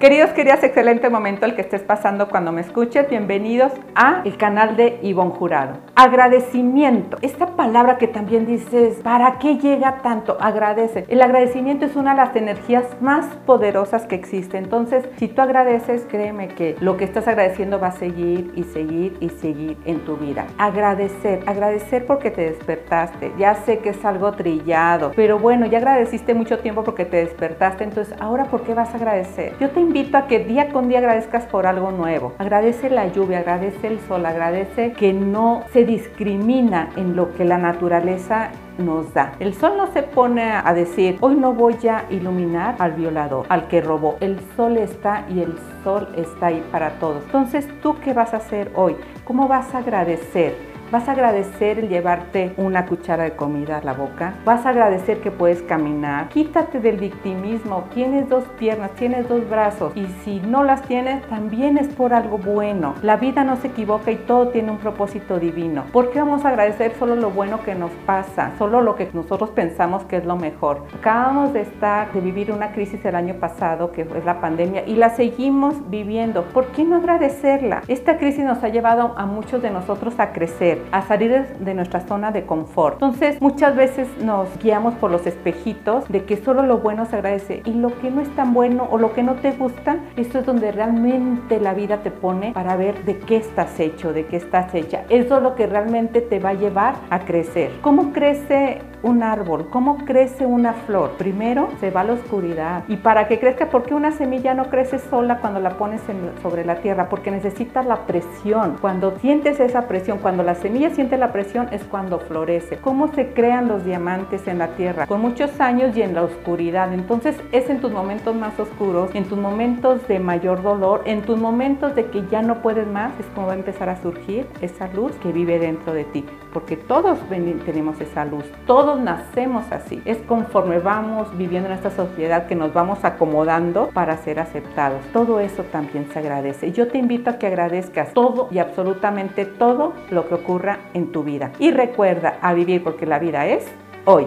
Queridos, queridas, excelente momento el que estés pasando cuando me escuches. Bienvenidos a el canal de Ivonne Jurado. Agradecimiento. Esta palabra que también dices, ¿para qué llega tanto? Agradece. El agradecimiento es una de las energías más poderosas que existe. Entonces, si tú agradeces, créeme que lo que estás agradeciendo va a seguir y seguir y seguir en tu vida. Agradecer, agradecer porque te despertaste. Ya sé que es algo trillado, pero bueno, ya agradeciste mucho tiempo porque te despertaste. Entonces, ahora, ¿por qué vas a agradecer? Yo te invito a que día con día agradezcas por algo nuevo. Agradece la lluvia, agradece el sol, agradece que no se discrimina en lo que la naturaleza nos da. El sol no se pone a decir, hoy no voy a iluminar al violador, al que robó. El sol está y el sol está ahí para todos. Entonces, ¿tú qué vas a hacer hoy? ¿Cómo vas a agradecer? Vas a agradecer el llevarte una cuchara de comida a la boca. Vas a agradecer que puedes caminar. Quítate del victimismo. Tienes dos piernas, tienes dos brazos. Y si no las tienes, también es por algo bueno. La vida no se equivoca y todo tiene un propósito divino. ¿Por qué vamos a agradecer solo lo bueno que nos pasa? Solo lo que nosotros pensamos que es lo mejor. Acabamos de estar, de vivir una crisis el año pasado, que es la pandemia, y la seguimos viviendo. ¿Por qué no agradecerla? Esta crisis nos ha llevado a muchos de nosotros a crecer a salir de nuestra zona de confort. Entonces, muchas veces nos guiamos por los espejitos de que solo lo bueno se agradece y lo que no es tan bueno o lo que no te gusta, esto es donde realmente la vida te pone para ver de qué estás hecho, de qué estás hecha. Eso es lo que realmente te va a llevar a crecer. ¿Cómo crece un árbol? ¿Cómo crece una flor? Primero se va a la oscuridad. ¿Y para que crezca? Porque una semilla no crece sola cuando la pones sobre la tierra, porque necesita la presión. Cuando sientes esa presión, cuando la semilla siente la presión, es cuando florece. ¿Cómo se crean los diamantes en la tierra? Con muchos años y en la oscuridad. Entonces es en tus momentos más oscuros, en tus momentos de mayor dolor, en tus momentos de que ya no puedes más, es como va a empezar a surgir esa luz que vive dentro de ti. Porque todos tenemos esa luz, todos nacemos así. Es conforme vamos viviendo en esta sociedad que nos vamos acomodando para ser aceptados. Todo eso también se agradece. Yo te invito a que agradezcas todo y absolutamente todo lo que ocurra en tu vida. Y recuerda a vivir porque la vida es hoy.